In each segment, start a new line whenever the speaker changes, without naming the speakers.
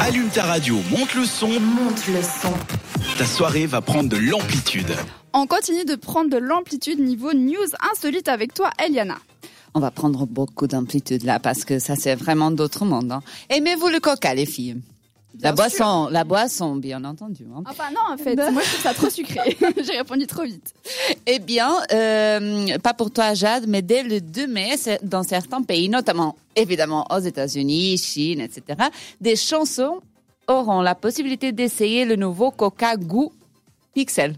Allume ta radio, monte le son.
Monte le son.
Ta soirée va prendre de l'amplitude.
On continue de prendre de l'amplitude niveau news insolite avec toi, Eliana.
On va prendre beaucoup d'amplitude là parce que ça c'est vraiment d'autres mondes. Hein. Aimez-vous le coca, les filles? La boisson, la boisson, bien entendu. hein.
Enfin non, en fait, moi je trouve ça trop sucré. J'ai répondu trop vite.
Eh bien, euh, pas pour toi, Jade, mais dès le 2 mai, dans certains pays, notamment évidemment aux États-Unis, Chine, etc., des chansons auront la possibilité d'essayer le nouveau Coca goût Pixel.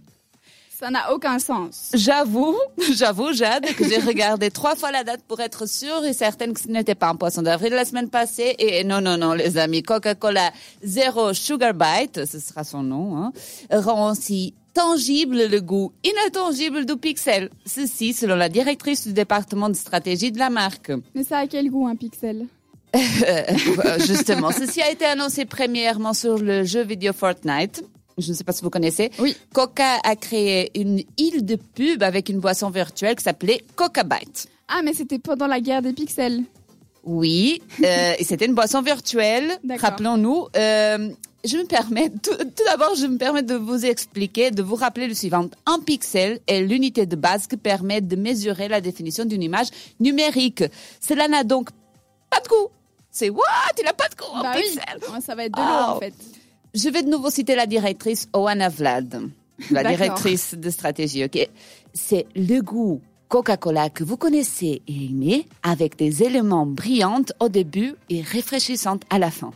Ça n'a aucun sens.
J'avoue, j'avoue, Jade, que j'ai regardé trois fois la date pour être sûre et certaine que ce n'était pas un poisson d'avril la semaine passée. Et non, non, non, les amis, Coca-Cola Zero Sugar Bite, ce sera son nom, hein, rend aussi tangible le goût intangible du pixel. Ceci selon la directrice du département de stratégie de la marque.
Mais ça a quel goût un pixel?
Euh, Justement, ceci a été annoncé premièrement sur le jeu vidéo Fortnite. Je ne sais pas si vous connaissez.
Oui.
Coca a créé une île de pub avec une boisson virtuelle qui s'appelait Coca Bite.
Ah, mais c'était pendant la guerre des pixels.
Oui, euh, et c'était une boisson virtuelle, rappelons-nous. Euh, je me permets, tout, tout d'abord, je me permets de vous expliquer, de vous rappeler le suivant. Un pixel est l'unité de base qui permet de mesurer la définition d'une image numérique. Cela n'a donc pas de goût. C'est what? Il n'a pas de goût, un
bah oui,
pixel.
Ouais, ça va être de l'eau
Oh.
en fait.
Je vais de nouveau citer la directrice Oana Vlad, la directrice de stratégie, ok? C'est le goût Coca-Cola que vous connaissez et aimez avec des éléments brillants au début et rafraîchissantes à la fin.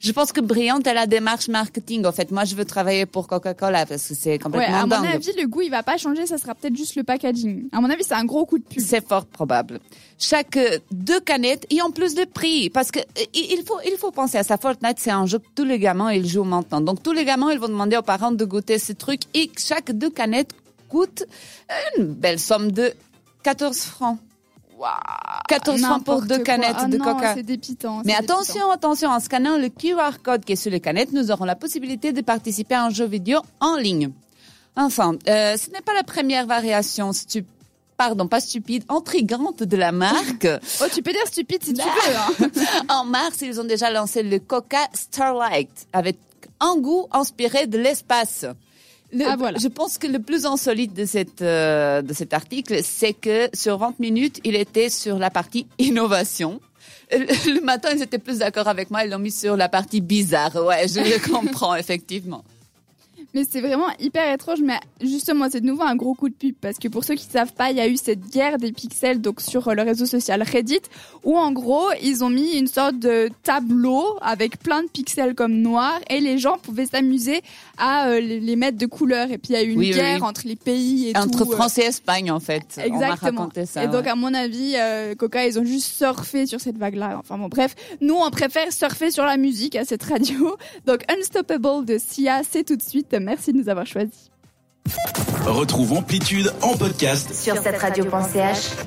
Je pense que brillante est la démarche marketing. En fait, moi, je veux travailler pour Coca-Cola parce que c'est
Ouais,
complètement
à mon
dingue.
avis, le goût il va pas changer, ça sera peut-être juste le packaging. À mon avis, c'est un gros coup de pub.
C'est fort probable. Chaque euh, deux canettes et en plus de prix, parce que euh, il faut il faut penser à ça. Fortnite, c'est un jeu que tous les gamins ils jouent maintenant. Donc tous les gamins ils vont demander aux parents de goûter ce truc et chaque deux canettes coûte une belle somme de 14 francs. 14 francs pour
N'importe
deux
quoi.
canettes
Ah
de
non,
Coca.
C'est dépitant.
Mais
dépitant.
attention, attention, en scannant le QR code qui est sur les canettes, nous aurons la possibilité de participer à un jeu vidéo en ligne. Enfin, euh, ce n'est pas la première variation stu- pardon, pas stupide, intrigante de la marque.
Oh, tu peux dire stupide si tu veux. hein.
en mars, ils ont déjà lancé le Coca Starlight avec un goût inspiré de l'espace. Le-
Ah, voilà.
Je pense que le plus insolite de, cette, euh, de cet article, c'est que sur 20 minutes, il était sur la partie innovation. Euh, Le matin, ils étaient plus d'accord avec moi, ils l'ont mis sur la partie bizarre. Ouais, je le comprends, effectivement.
Mais c'est vraiment hyper étrange. Mais justement, c'est de nouveau un gros coup de pub parce que pour ceux qui ne savent pas, il y a eu cette guerre des pixels donc sur euh, le réseau social Reddit où en gros ils ont mis une sorte de tableau avec plein de pixels comme noirs et les gens pouvaient s'amuser à euh, les mettre de couleurs. Et puis il y a eu une
Oui,
guerre
oui.
entre les pays et
Entre
tout. euh,
France et Espagne, en fait.
Exactement.
ça.
et donc, à mon avis, euh, Coca, ils ont juste surfé sur cette vague-là. Enfin bon, bref, nous, on préfère surfer sur la musique à cette radio. Donc, Unstoppable de Sia, c'est tout de suite. Merci de nous avoir choisis.
Retrouve Amplitude en podcast
Sur cette radio.ch